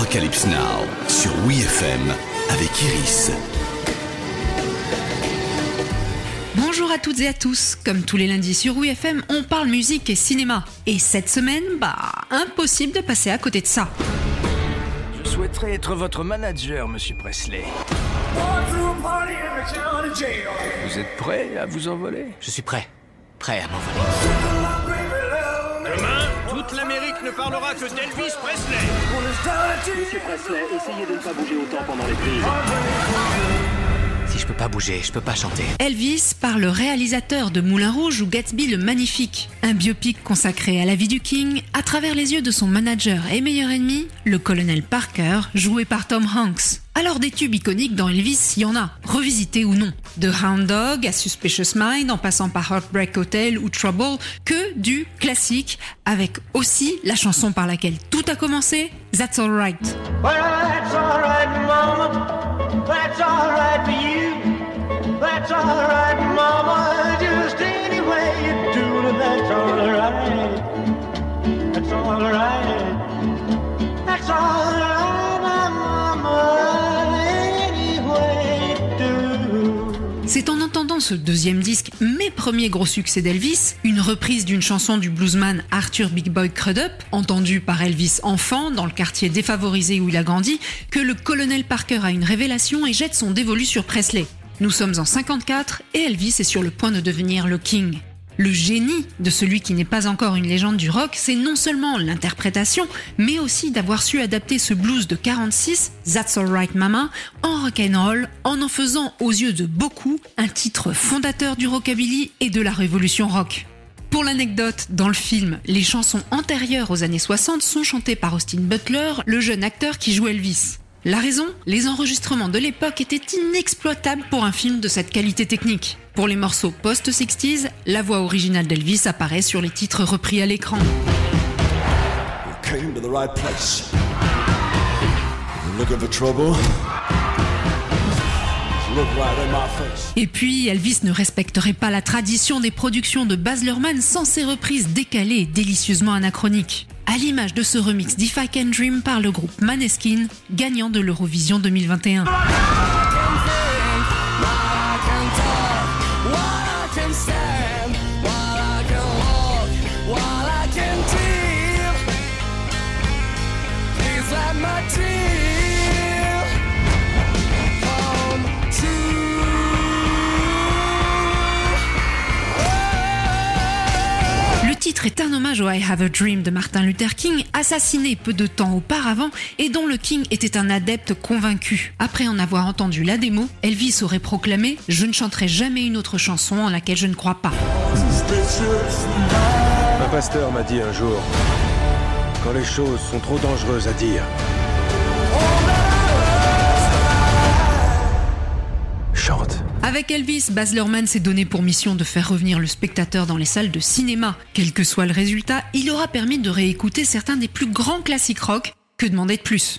Arocalypse Now sur WeFM avec Iris. Bonjour à toutes et à tous. Comme tous les lundis sur WeFM, on parle musique et cinéma. Et cette semaine, bah, impossible de passer à côté de ça. Je souhaiterais être votre manager, monsieur Presley. Vous êtes prêt à vous envoler? Je suis prêt. Prêt à m'envoler. L'Amérique ne parlera que d'Elvis Presley. Monsieur Presley, essayez de ne pas bouger autant pendant les prises. Pas bouger, je peux pas chanter. Elvis par le réalisateur de Moulin Rouge ou Gatsby le Magnifique, un biopic consacré à la vie du King à travers les yeux de son manager et meilleur ennemi, le colonel Parker, joué par Tom Hanks. Alors des tubes iconiques dans Elvis, il y en a, revisités ou non. De Hound Dog à Suspicious Mind en passant par Heartbreak Hotel ou Trouble, que du classique, avec aussi la chanson par laquelle tout a commencé, That's Alright. Well, that's all right, Mama. That's all right for you. C'est en entendant ce deuxième disque, mes premiers gros succès d'Elvis, une reprise d'une chanson du bluesman Arthur Big Boy Crudup, entendue par Elvis enfant dans le quartier défavorisé où il a grandi, que le colonel Parker a une révélation et jette son dévolu sur Presley. Nous sommes en 54 et Elvis est sur le point de devenir le King. Le génie de celui qui n'est pas encore une légende du rock, c'est non seulement l'interprétation, mais aussi d'avoir su adapter ce blues de 46, That's Alright Mama, en rock'n'roll, en en faisant aux yeux de beaucoup un titre fondateur du rockabilly et de la révolution rock. Pour l'anecdote, dans le film, les chansons antérieures aux années 60 sont chantées par Austin Butler, le jeune acteur qui joue Elvis. La raison Les enregistrements de l'époque étaient inexploitables pour un film de cette qualité technique. Pour les morceaux post-60s, la voix originale d'Elvis apparaît sur les titres repris à l'écran. Et puis, Elvis ne respecterait pas la tradition des productions de Baz Luhrmann sans ses reprises décalées et délicieusement anachroniques. À l'image de ce remix d'If I Can Dream par le groupe Maneskin, gagnant de l'Eurovision 2021. Titre un hommage au I Have a Dream de Martin Luther King, assassiné peu de temps auparavant et dont le King était un adepte convaincu. Après en avoir entendu la démo, Elvis aurait proclamé Je ne chanterai jamais une autre chanson en laquelle je ne crois pas. Un pasteur m'a dit un jour, quand les choses sont trop dangereuses à dire, Avec Elvis, Baz s'est donné pour mission de faire revenir le spectateur dans les salles de cinéma. Quel que soit le résultat, il aura permis de réécouter certains des plus grands classiques rock. Que demander de plus?